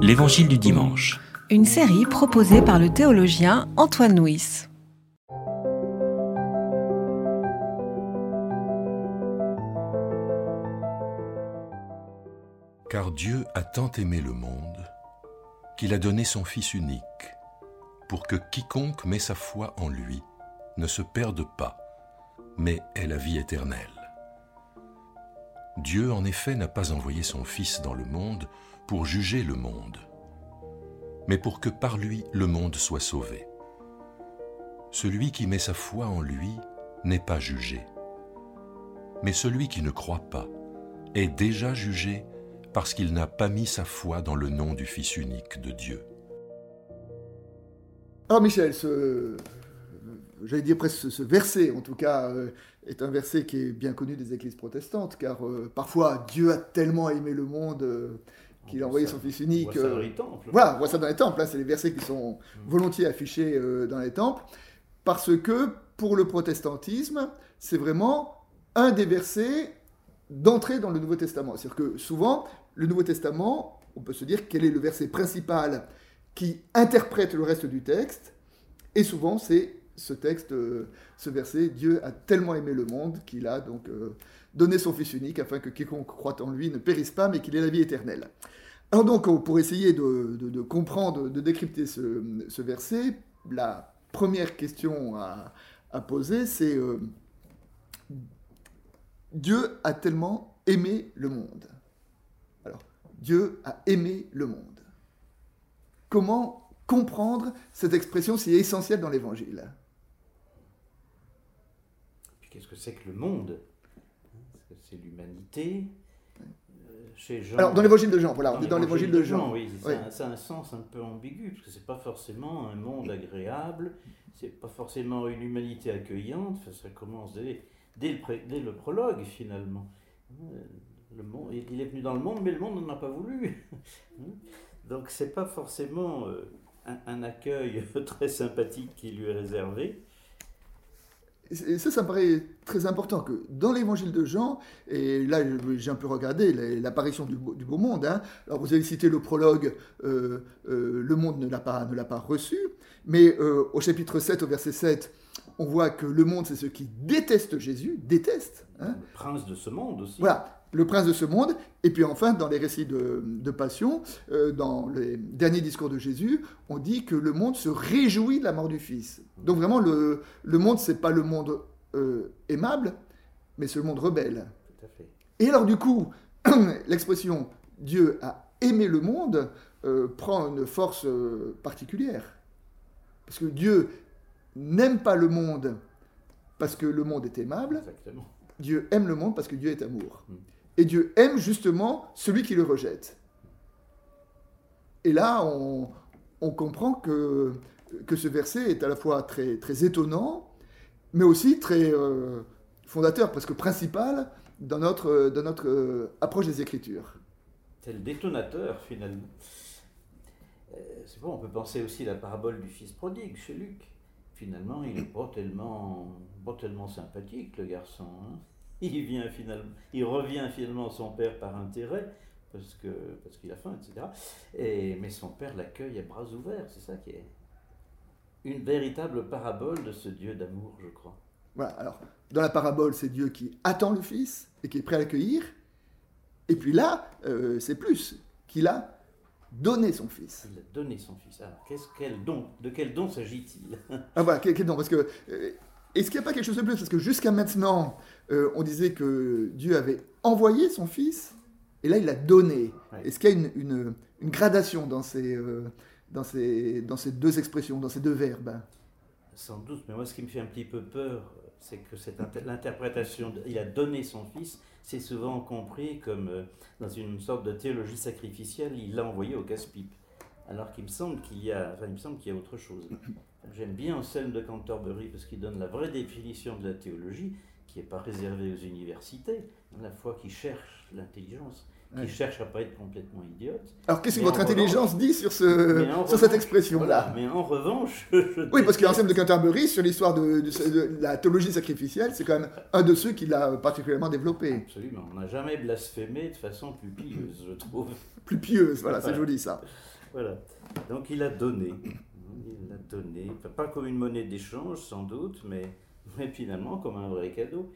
L'Évangile du dimanche. Une série proposée par le théologien Antoine Nuis. Car Dieu a tant aimé le monde qu'il a donné son Fils unique, pour que quiconque met sa foi en lui ne se perde pas, mais ait la vie éternelle. Dieu, en effet, n'a pas envoyé son Fils dans le monde pour juger le monde, mais pour que par lui le monde soit sauvé. Celui qui met sa foi en lui n'est pas jugé, mais celui qui ne croit pas est déjà jugé parce qu'il n'a pas mis sa foi dans le nom du Fils unique de Dieu. Alors Michel, ce, j'allais dire presque ce verset, en tout cas, euh, est un verset qui est bien connu des églises protestantes, car euh, parfois Dieu a tellement aimé le monde euh, qu'il a envoyé son Fils unique. On voit ça dans les temples. Voilà, on voit ça dans les temples, hein, c'est les versets qui sont Mm. volontiers affichés dans les temples, parce que pour le protestantisme, c'est vraiment un des versets d'entrée dans le Nouveau Testament. C'est-à-dire que souvent, le Nouveau Testament, on peut se dire quel est le verset principal qui interprète le reste du texte, et souvent c'est ce texte, euh, ce verset, Dieu a tellement aimé le monde qu'il a donc euh, donné son Fils unique afin que quiconque croit en lui ne périsse pas, mais qu'il ait la vie éternelle. Alors donc, pour essayer de, comprendre, de décrypter ce, verset, la première question à, poser, c'est euh, Dieu a tellement aimé le monde. Alors, Dieu a aimé le monde. Comment comprendre cette expression si essentielle dans l'Évangile? Qu'est-ce que c'est que le monde? Est-ce que c'est l'humanité? Euh, Chez Jean. Alors, dans l'Évangile de Jean, voilà, on est dans l'Évangile de Jean. oui, Oui. a- ça a un sens un peu ambigu, parce que c'est pas forcément un monde agréable, c'est pas forcément une humanité accueillante, Enfin, ça commence dès, dès le, pré- dès le prologue finalement. Euh, Le monde, il est venu dans le monde, mais le monde n'en a pas voulu. Donc c'est pas forcément euh, un, un accueil très sympathique qui lui est réservé. Et ça, ça me paraît très important que dans l'évangile de Jean, et là j'ai un peu regardé la- l'apparition du, beau- du beau monde, hein. alors vous avez cité le prologue, euh, euh, le monde ne l'a pas, ne l'a pas reçu, mais euh, au chapitre 7, au verset 7, on voit que le monde c'est ceux qui détestent Jésus, détestent, hein. Le prince de ce monde aussi. voilà, le prince de ce monde, et puis enfin dans les récits de, de Passion, euh, dans les derniers discours de Jésus, on dit que le monde se réjouit de la mort du Fils. Donc vraiment, le, le monde, c'est pas le monde euh, aimable, mais c'est le monde rebelle. Tout à fait. Et alors du coup, l'expression Dieu a aimé le monde euh, prend une force particulière. Parce que Dieu n'aime pas le monde parce que le monde est aimable, Exactement. Dieu aime le monde parce que Dieu est amour. Mm. Et Dieu aime justement celui qui le rejette. Et là, on, comprend que, ce verset est à la fois très, étonnant, mais aussi très euh, fondateur, parce que principal dans notre, euh, approche des Écritures. C'est le détonateur finalement. Euh, c'est bon, on peut penser aussi à la parabole du fils prodigue chez Luc. Finalement, il n'est pas tellement, pas tellement sympathique, le garçon. hein. Il, vient finalement, il revient finalement à son père par intérêt, parce que parce qu'il a faim, etc. Et, mais son père l'accueille à bras ouverts. C'est ça qui est une véritable parabole de ce Dieu d'amour, je crois. Voilà, alors, dans la parabole, c'est Dieu qui attend le Fils et qui est prêt à l'accueillir. Et puis là, euh, c'est plus, qu'il a donné son Fils. Il a donné son fils. Alors, qu'est-ce, quel don De quel don s'agit-il? Ah voilà, quel, quel don? Parce que euh, est-ce qu'il n'y a pas quelque chose de plus? Parce que jusqu'à maintenant, euh, on disait que Dieu avait envoyé son Fils, et là il l'a donné. Ouais. Est-ce qu'il y a une, une- une gradation dans ces, euh, dans, ces, dans ces deux expressions, dans ces deux verbes? Sans doute, mais moi ce qui me fait un petit peu peur, c'est que cette l'interprétation, il a donné son fils, c'est souvent compris comme euh, dans une sorte de théologie sacrificielle, il l'a envoyé au casse-pipe. Alors qu'il me semble qu'il y a, enfin, il me semble qu'il y a autre chose. J'aime bien Anselme de Canterbury parce qu'il donne la vraie définition de la théologie, qui n'est pas réservée aux universités, la fois qui cherche l'intelligence, qui cherche à pas être complètement idiote. Alors qu'est-ce que votre en intelligence dit sur, ce, sur cette expression-là Voilà, mais en revanche, je Oui, parce qu'il y a déteste- Anselme de Canterbury sur l'histoire de, de- de la théologie sacrificielle, c'est quand même un de ceux qui l'a particulièrement développé. Absolument, on n'a jamais blasphémé de façon plus pieuse, je trouve. Plus pieuse, voilà, c'est joli ça. Voilà. Donc il a donné. Il a donné, pas comme une monnaie d'échange sans doute, mais, mais finalement comme un vrai cadeau.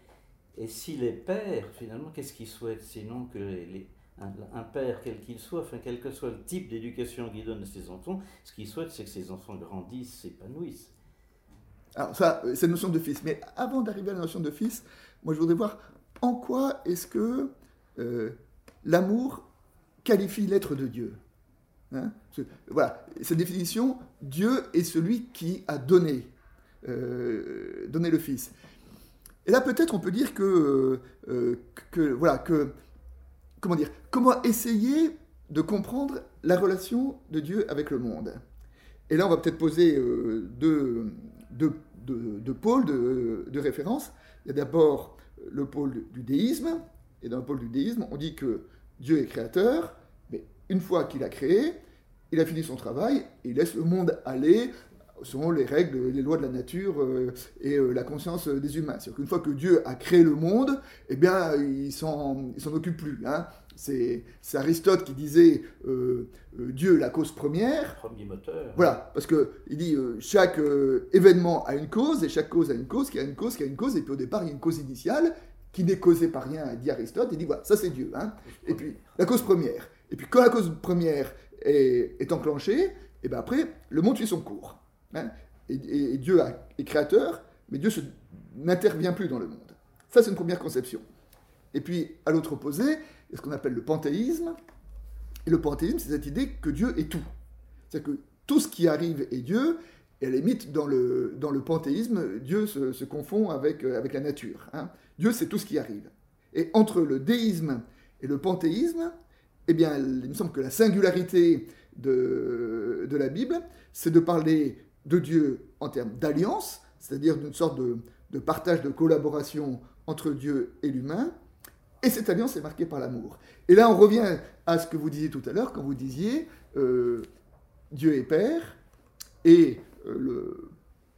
Et s'il est père, finalement, qu'est-ce qu'il souhaite sinon que les- les- un, un père, quel qu'il soit, enfin, quel que soit le type d'éducation qu'il donne à ses enfants, ce qu'il souhaite, c'est que ses enfants grandissent, s'épanouissent. Alors ça, euh, c'est la notion de fils. Mais avant d'arriver à la notion de fils, moi je voudrais voir en quoi est-ce que euh, l'amour qualifie l'être de Dieu. Hein? Voilà, cette définition, Dieu est celui qui a donné, euh, donné le Fils. Et là peut-être on peut dire que, euh, que voilà que comment dire comment essayer de comprendre la relation de Dieu avec le monde. Et là on va peut-être poser euh, deux, deux, deux- deux pôles de, de référence. Il y a d'abord le pôle du déisme, et dans le pôle du déisme, on dit que Dieu est créateur, mais une fois qu'il a créé, il a fini son travail, et il laisse le monde aller selon les règles, les lois de la nature euh, et euh, la conscience des humains. C'est-à-dire qu'une fois que Dieu a créé le monde, eh bien, il s'en s'en occupe plus. hein. C'est c'est Aristote qui disait euh, Dieu la cause première, Premier moteur. voilà, parce que il dit chaque événement a une cause et chaque cause a une cause qui a une cause qui a une cause et puis au départ il y a une cause initiale qui n'est causée par rien, dit Aristote. Il dit voilà, ça c'est Dieu. Hein. Et puis la cause première. Et puis quand la cause première est, est enclenchée, et ben après le monde suit son cours. hein. Et, Dieu est créateur, mais Dieu n'intervient plus dans le monde. Ça c'est une première conception. Et puis à l'autre opposé, il y a ce qu'on appelle le panthéisme. Et le panthéisme, c'est cette idée que Dieu est tout. C'est-à-dire que tout ce qui arrive est Dieu, et à la limite, dans le, dans le panthéisme, Dieu se, se confond avec, euh, avec la nature. hein. Dieu, c'est tout ce qui arrive. Et entre le déisme et le panthéisme, eh bien, il me semble que la singularité de, de la Bible, c'est de parler de Dieu en termes d'alliance, c'est-à-dire d'une sorte de, de partage, de collaboration entre Dieu et l'humain, et cette alliance est marquée par l'amour. Et là, on revient à ce que vous disiez tout à l'heure, quand vous disiez euh, Dieu est Père, et euh, le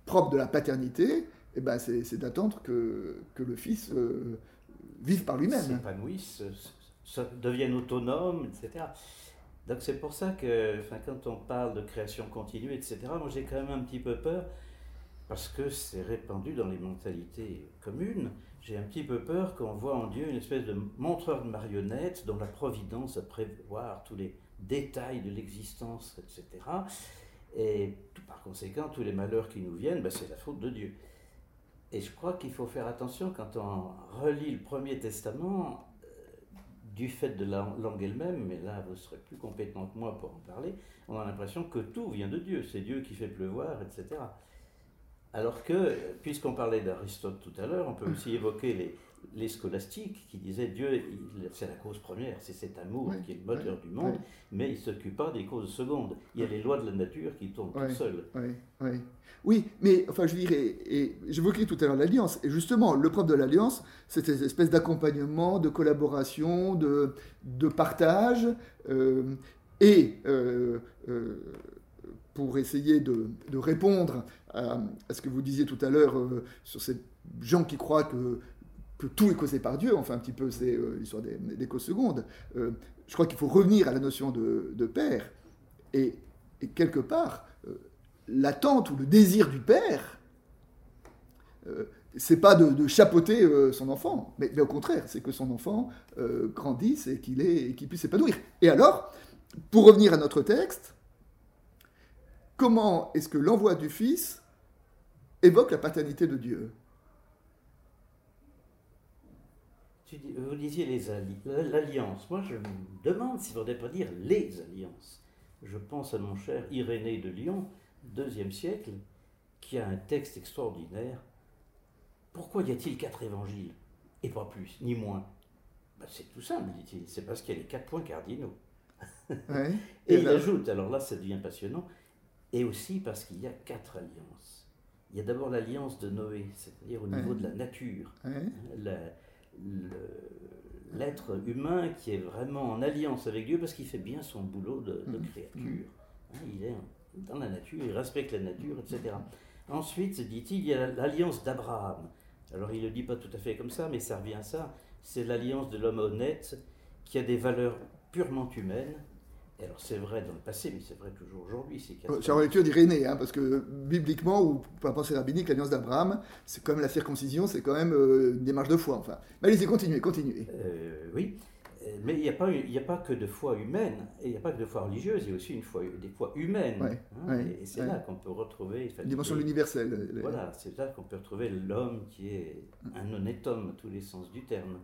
propre de la paternité, eh ben, c'est d'attendre que, que le Fils euh, vive par lui-même. s'épanouissent, se- se- deviennent autonomes, etc. Donc c'est pour ça que enfin, quand on parle de création continue, etc., moi j'ai quand même un petit peu peur, parce que c'est répandu dans les mentalités communes, j'ai un petit peu peur qu'on voit en Dieu une espèce de montreur de marionnettes dont la providence à prévoir tous les détails de l'existence, etc. Et par conséquent, tous les malheurs qui nous viennent, ben, c'est la faute de Dieu. Et je crois qu'il faut faire attention quand on relit le Premier Testament, du fait de la langue elle-même, mais là vous serez plus compétent que moi pour en parler, on a l'impression que tout vient de Dieu, c'est Dieu qui fait pleuvoir, etc. Alors que, puisqu'on parlait d'Aristote tout à l'heure, on peut aussi évoquer les, les scolastiques qui disaient Dieu, c'est la cause première, c'est cet amour Oui, qui est le moteur oui, du monde, oui. mais il ne s'occupe pas des causes secondes. Il y a les lois de la nature qui Oui. toutes seules. Oui, oui. Oui, mais enfin, je dirais, et j'évoquais tout à l'heure l'alliance, et justement, le propre de l'alliance, c'est cette espèce d'accompagnement, de collaboration, de, de partage, euh, et euh, euh, pour essayer de, de répondre à, à ce que vous disiez tout à l'heure euh, sur ces gens qui croient que, que tout est causé par Dieu, enfin un petit peu c'est euh, l'histoire des, des secondes, euh, je crois qu'il faut revenir à la notion de, père, et, quelque part, euh, l'attente ou le désir du père, c'est pas de, chapeauter son enfant, mais, au contraire, c'est que son enfant grandisse et qu'il qu'il puisse s'épanouir. Et alors, pour revenir à notre texte, comment est-ce que l'envoi du Fils évoque la paternité de Dieu? Tu dis- vous disiez les alli- l'alliance. Moi, je me demande s'il ne faudrait pas dire les alliances. Je pense à mon cher Irénée de Lyon, deuxième siècle, qui a un texte extraordinaire. Pourquoi y a-t-il quatre évangiles Et pas plus, ni moins? Ben, C'est tout simple, dit-il. C'est parce qu'il y a les quatre points cardinaux. Ouais. Et, Et il ajoute, alors là ça devient passionnant, et aussi parce qu'il y a quatre alliances. Il y a d'abord l'alliance de Noé, c'est-à-dire au niveau Ouais. de la nature Ouais. la- le- l'être humain qui est vraiment en alliance avec Dieu parce qu'il fait bien son boulot de, de Mhm. créature. Hein, il est dans la nature, il respecte la nature, etc. Ensuite, dit-il, il y a l'alliance d'Abraham. Alors il ne le dit pas tout à fait comme ça, mais ça revient à ça. C'est l'alliance de l'homme honnête qui a des valeurs purement humaines. Et alors c'est vrai dans le passé, mais c'est vrai toujours aujourd'hui. C'est qu'il y a- C'est en lecture d'Irénée, hein, parce que bibliquement, ou par pensée rabbinique, l'alliance d'Abraham, c'est quand même la circoncision, c'est quand même euh, une démarche de foi. Enfin, mais allez-y, continuez, continuez. Euh, oui, Euh, mais il n'y a, pas- a pas que de foi humaine, et il n'y a pas que de foi religieuse, il y a aussi une foi, des fois humaines. Ouais, hein, ouais, et et c'est ouais. là qu'on peut retrouver. enfin, Une dimension les- Voilà, c'est là qu'on peut retrouver l'homme qui est un honnête homme, à tous les sens du terme.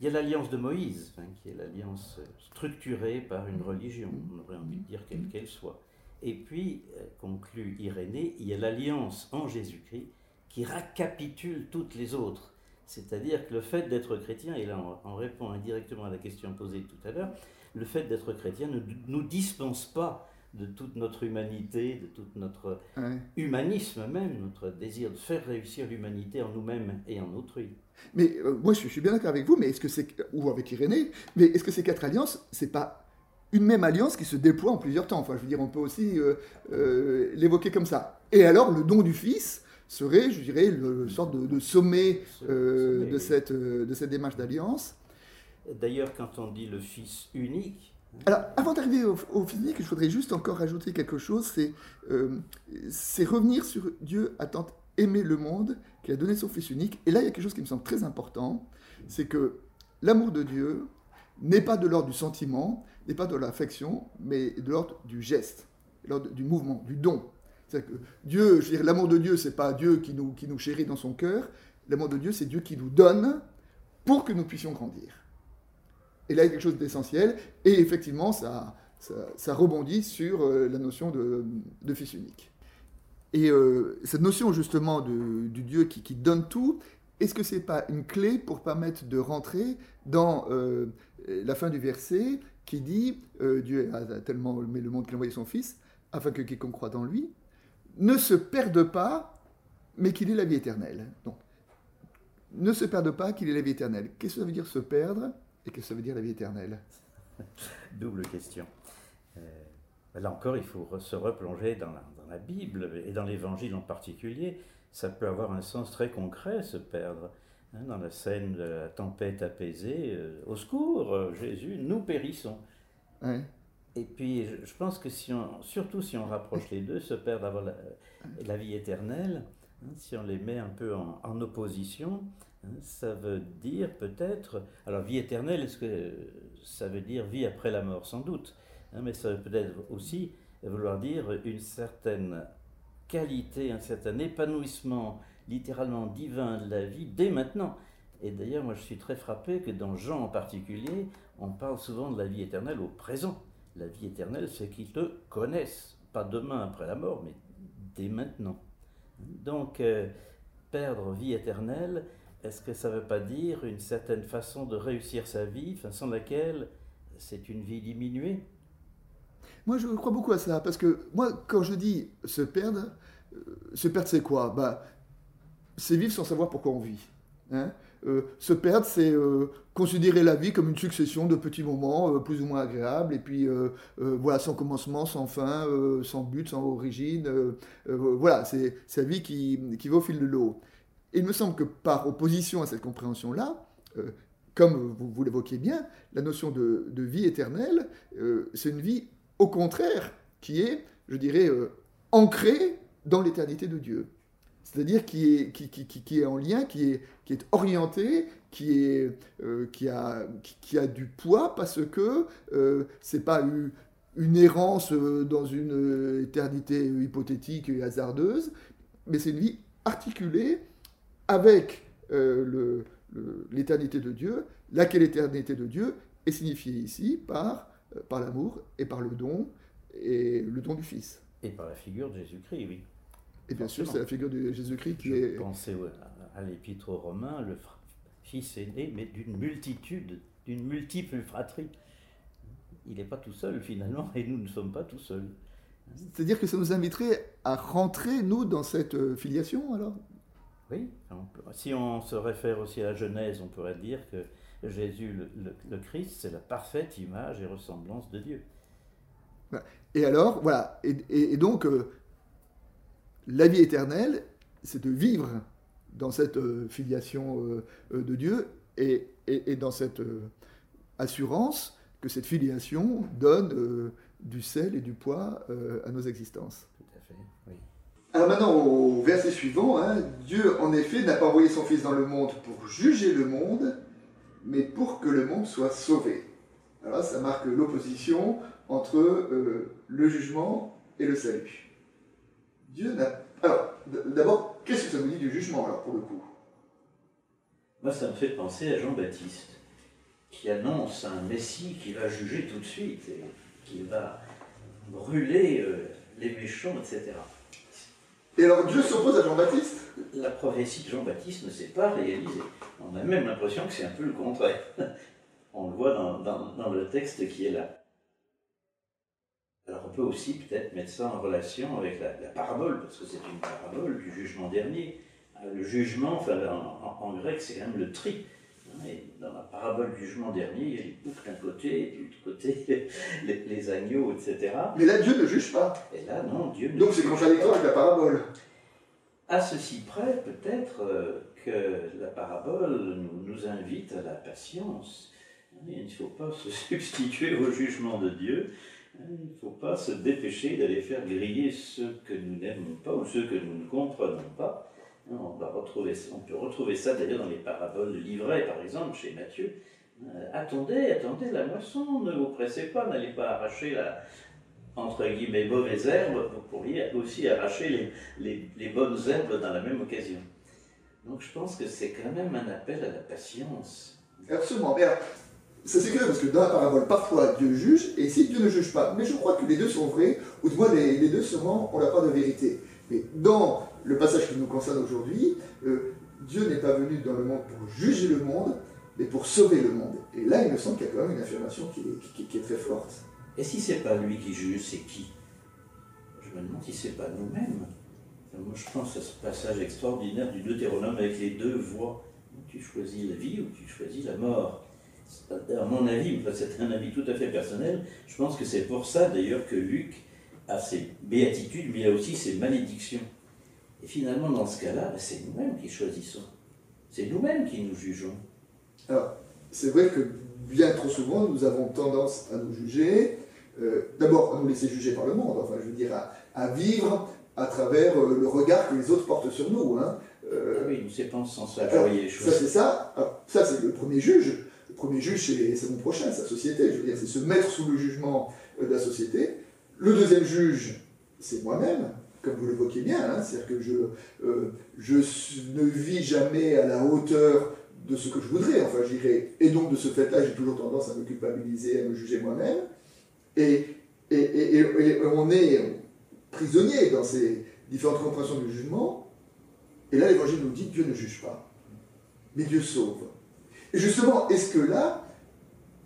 Il y a l'alliance de Moïse, hein, qui est l'alliance structurée par une religion, on aurait envie de dire quelle qu'elle soit. Et puis, euh, conclut Irénée, il y a l'alliance en Jésus-Christ qui récapitule toutes les autres. C'est-à-dire que le fait d'être chrétien, et là on répond indirectement à la question posée tout à l'heure, le fait d'être chrétien ne nous dispense pas de toute notre humanité, de toute notre Ouais. humanisme même, notre désir de faire réussir l'humanité en nous-mêmes et en autrui. Mais euh, moi, je, je suis bien d'accord avec vous, mais est-ce que c'est ou avec Irénée, mais est-ce que ces quatre alliances, c'est pas une même alliance qui se déploie en plusieurs temps? Enfin, je veux dire, on peut aussi euh, euh, l'évoquer comme ça. Et alors, le don du Fils serait, je dirais, le sorte de, de sommet Sommet, de, oui. cette, de cette démarche d'alliance. D'ailleurs, quand on dit le Fils unique, Alors, avant d'arriver au, au physique, je voudrais juste encore rajouter quelque chose, c'est euh, revenir sur Dieu a tant aimé le monde qu'il a donné son Fils unique. Et là, il y a quelque chose qui me semble très important, c'est que l'amour de Dieu n'est pas de l'ordre du sentiment, n'est pas de l'affection, mais de l'ordre du geste, de l'ordre du mouvement, du don. C'est-à-dire que Dieu, je veux dire, l'amour de Dieu, c'est pas Dieu qui nous, qui nous chérit dans son cœur, l'amour de Dieu, c'est Dieu qui nous donne pour que nous puissions grandir. Et là, il y a quelque chose d'essentiel. Et effectivement, ça, ça, rebondit sur euh, la notion de, fils unique. Et euh, cette notion justement de- du Dieu qui, donne tout, est-ce que c'est pas une clé pour permettre de rentrer dans euh, la fin du verset qui dit Dieu a tellement aimé le monde qu'il a envoyé son Fils, afin que quiconque croit en lui ne se perde pas, mais qu'il ait la vie éternelle. Donc, ne se perde pas, qu'il ait la vie éternelle. Qu'est-ce que ça veut dire se perdre? Et qu'est-ce que ça veut dire la vie éternelle double question. Euh, là encore, il faut se replonger dans la, dans la Bible et dans l'Évangile en particulier. Ça peut avoir un sens très concret, se perdre. Hein, dans la scène de la tempête apaisée, euh, au secours, euh, Jésus, nous périssons. Ouais. Et puis, je- pense que si on, surtout si on rapproche les deux, se perdre avant la, la vie éternelle, hein, si on les met un peu en, en opposition, ça veut dire peut-être, alors vie éternelle, est-ce que ça veut dire vie après la mort? Sans doute, hein, mais ça veut peut-être aussi vouloir dire une certaine qualité, un certain épanouissement littéralement divin de la vie dès maintenant. Et d'ailleurs, moi je suis très frappé que dans Jean en particulier, on parle souvent de la vie éternelle au présent. La vie éternelle, c'est qu'ils te connaissent, pas demain après la mort, mais dès maintenant. Donc, euh, perdre vie éternelle, est-ce que ça ne veut pas dire une certaine façon de réussir sa vie, sans laquelle c'est une vie diminuée? Moi, je crois beaucoup à ça, parce que moi, quand je dis se perdre, euh, se perdre, c'est quoi? Bah, C'est vivre sans savoir pourquoi on vit. hein? Euh, se perdre, c'est euh, considérer la vie comme une succession de petits moments plus ou moins agréables, et puis voilà, sans commencement, sans fin, sans but, sans origine. voilà, c'est c'est la vie qui, qui va au fil de l'eau. Et il me semble que par opposition à cette compréhension-là, euh, comme vous, l'évoquiez bien, la notion de, vie éternelle, euh, c'est une vie au contraire qui est, je dirais, euh, ancrée dans l'éternité de Dieu. C'est-à-dire qui est, qui, est en lien, qui est, qui est orienté, qui, est, a, qui, a du poids parce que c'est pas une errance dans une éternité hypothétique et hasardeuse, mais c'est une vie articulée avec euh, l'éternité de Dieu, laquelle éternité de Dieu est signifiée ici par, euh, par l'amour et par le don, et le don du Fils. Et par la figure de Jésus-Christ, oui. Et bien sûr, c'est la figure de Jésus-Christ qui Je est... au- à, l'épître aux Romains, le fils aîné, mais d'une multitude, d'une multiple fratrie. Il n'est pas tout seul finalement, et nous ne sommes pas tout seuls. C'est-à-dire que ça nous inviterait à rentrer, nous, dans cette euh, filiation, alors? Oui, on peut- si on se réfère aussi à la Genèse, on pourrait dire que Jésus, le, le Christ, c'est la parfaite image et ressemblance de Dieu. Et alors, voilà. Et, donc, euh, la vie éternelle, c'est de vivre dans cette euh, filiation euh, de Dieu et, et dans cette assurance que cette filiation donne du sel et du poids à nos existences. Tout à fait, oui. Alors maintenant, au verset suivant, hein, Dieu, en effet, n'a pas envoyé son Fils dans le monde pour juger le monde, mais pour que le monde soit sauvé. Alors ça marque l'opposition entre euh, le jugement et le salut. Dieu n'a... Alors, d'abord, qu'est-ce que ça nous dit du jugement, alors, pour le coup? Moi, ça me fait penser à Jean-Baptiste, qui annonce un Messie qui va juger tout de suite, et qui va brûler euh, les méchants, etc. Et alors Dieu s'oppose à Jean-Baptiste La prophétie de Jean-Baptiste ne s'est pas réalisée. On a même l'impression que c'est un peu le contraire. On le voit dans, le texte qui est là. Alors on peut aussi peut-être mettre ça en relation avec la, parabole, parce que c'est une parabole du jugement dernier. Euh, le jugement, enfin, en, grec, c'est quand même le tri. Dans la parabole du jugement dernier, il y a les boucs d'un côté, et de côté, les, agneaux, etc. Mais là, Dieu ne juge pas. Et là, non, Dieu ne Donc c'est contradictoire avec la parabole. À ceci près, peut-être, euh, que la parabole nous, nous, invite à la patience. Il ne faut pas se substituer au jugement de Dieu, il ne faut pas se dépêcher d'aller faire griller ceux que nous n'aimons pas ou ceux que nous ne comprenons pas. On, va retrouver, on peut retrouver ça d'ailleurs dans les paraboles de livret, par exemple, chez Matthieu. Euh, attendez, attendez la moisson, ne vous pressez pas, n'allez pas arracher la, entre guillemets, mauvaise herbe, vous pourriez aussi arracher les, les, bonnes herbes dans la même occasion. Donc je pense que c'est quand même un appel à la patience. Absolument. Bien. Ça c'est clair parce que dans la parabole, parfois Dieu juge, et ici Dieu ne juge pas. Mais je crois que les deux sont vrais, ou du moins les, deux seront, ont la part de vérité. Mais dans le passage qui nous concerne aujourd'hui, euh, Dieu n'est pas venu dans le monde pour juger le monde, mais pour sauver le monde. Et là, il me semble qu'il y a quand même une affirmation qui est, très forte. Et si c'est pas lui qui juge, c'est qui? Je me demande si c'est pas nous-mêmes. moi, je pense à ce passage extraordinaire du Deutéronome avec les deux voies. Tu choisis la vie ou tu choisis la mort c'est un avis tout à fait personnel, je pense que c'est pour ça d'ailleurs que Luc a ses béatitudes, mais il a aussi ses malédictions. Et finalement, dans ce cas-là, ben, c'est nous-mêmes qui choisissons. C'est nous-mêmes qui nous jugeons. Alors, c'est vrai que bien trop souvent, nous avons tendance à nous juger, euh, d'abord à nous laisser juger par le monde, enfin je veux dire, à, vivre à travers euh, le regard que les autres portent sur nous. Hein. Euh, ah oui, c'est pas sans ça les choses. Ça, c'est ça. ça, c'est le premier juge premier juge, c'est mon prochain, sa société. Je veux dire, c'est se mettre sous le jugement de la société. Le deuxième juge, c'est moi-même, comme vous l'évoquez bien. Hein, C'est-à-dire que je, euh, je ne vis jamais à la hauteur de ce que je voudrais. Enfin, j'irai. Et donc, de ce fait-là, j'ai toujours tendance à me culpabiliser, à me juger moi-même. Et, on est prisonnier dans ces différentes compréhensions du jugement. Et là, l'Évangile nous dit Dieu ne juge pas, mais Dieu sauve. Et justement, est-ce que là,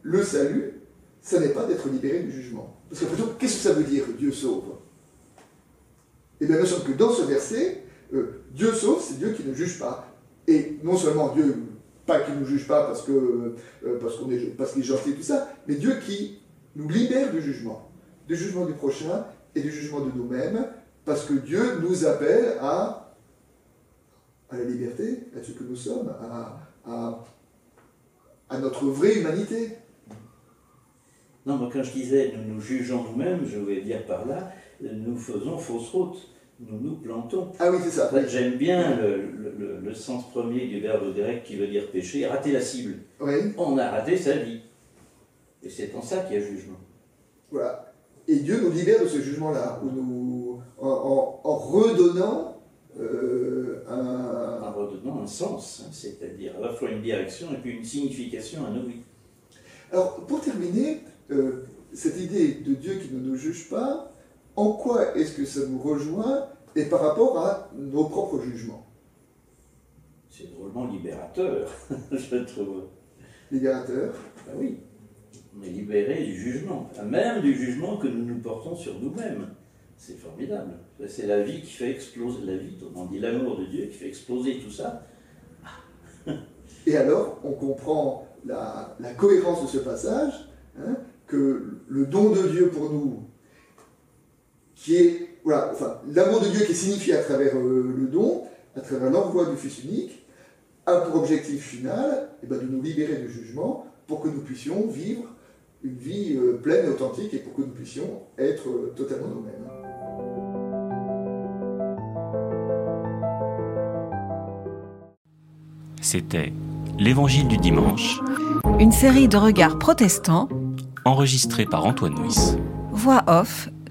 le salut, ça n'est pas d'être libéré du jugement? Parce que qu'est-ce que ça veut dire Dieu sauve? Eh bien, me semble que dans ce verset, euh, Dieu sauve, c'est Dieu qui ne juge pas. Et non seulement Dieu, pas qu'il ne nous juge pas parce euh, qu'on est qu'il est gentil et tout ça, mais Dieu qui nous libère du jugement, du jugement du prochain et du jugement de nous-mêmes, parce que Dieu nous appelle à, à la liberté, à ce que nous sommes, à à notre vraie humanité. Non, mais quand je disais nous nous jugeons nous-mêmes, je voulais dire par là, nous faisons fausse route, nous nous plantons. Ah oui, c'est ça. J'aime bien le, le, sens premier du verbe grec qui veut dire pécher, rater la cible. Oui. On a raté sa vie. Et c'est en ça qu'il y a jugement. Voilà. Et Dieu nous libère de ce jugement-là, nous, en, en, redonnant euh, un, redonnant un sens, hein, c'est-à-dire à la fois une direction et puis une signification à nos vies. Alors, pour terminer, euh, cette idée de Dieu qui ne nous juge pas, en quoi est-ce que ça nous rejoint et par rapport à nos propres jugements? C'est drôlement libérateur, je trouve. Libérateur? Ben oui, on est libéré du jugement, même du jugement que nous nous portons sur nous-mêmes. C'est formidable. C'est la vie qui fait exploser la vie, on dit l'amour de Dieu qui fait exploser tout ça. Et alors, on comprend la, cohérence de ce passage, hein, que le don de Dieu pour nous, qui est, voilà, enfin, l'amour de Dieu qui est signifié à travers euh, le don, à travers l'envoi du Fils unique, a pour objectif final eh ben, de nous libérer du jugement pour que nous puissions vivre une vie euh, pleine et authentique et pour que nous puissions être euh, totalement nous-mêmes. C'était L'Évangile du dimanche, une série de regards protestants, enregistrée par Antoine Nuis. Voix off,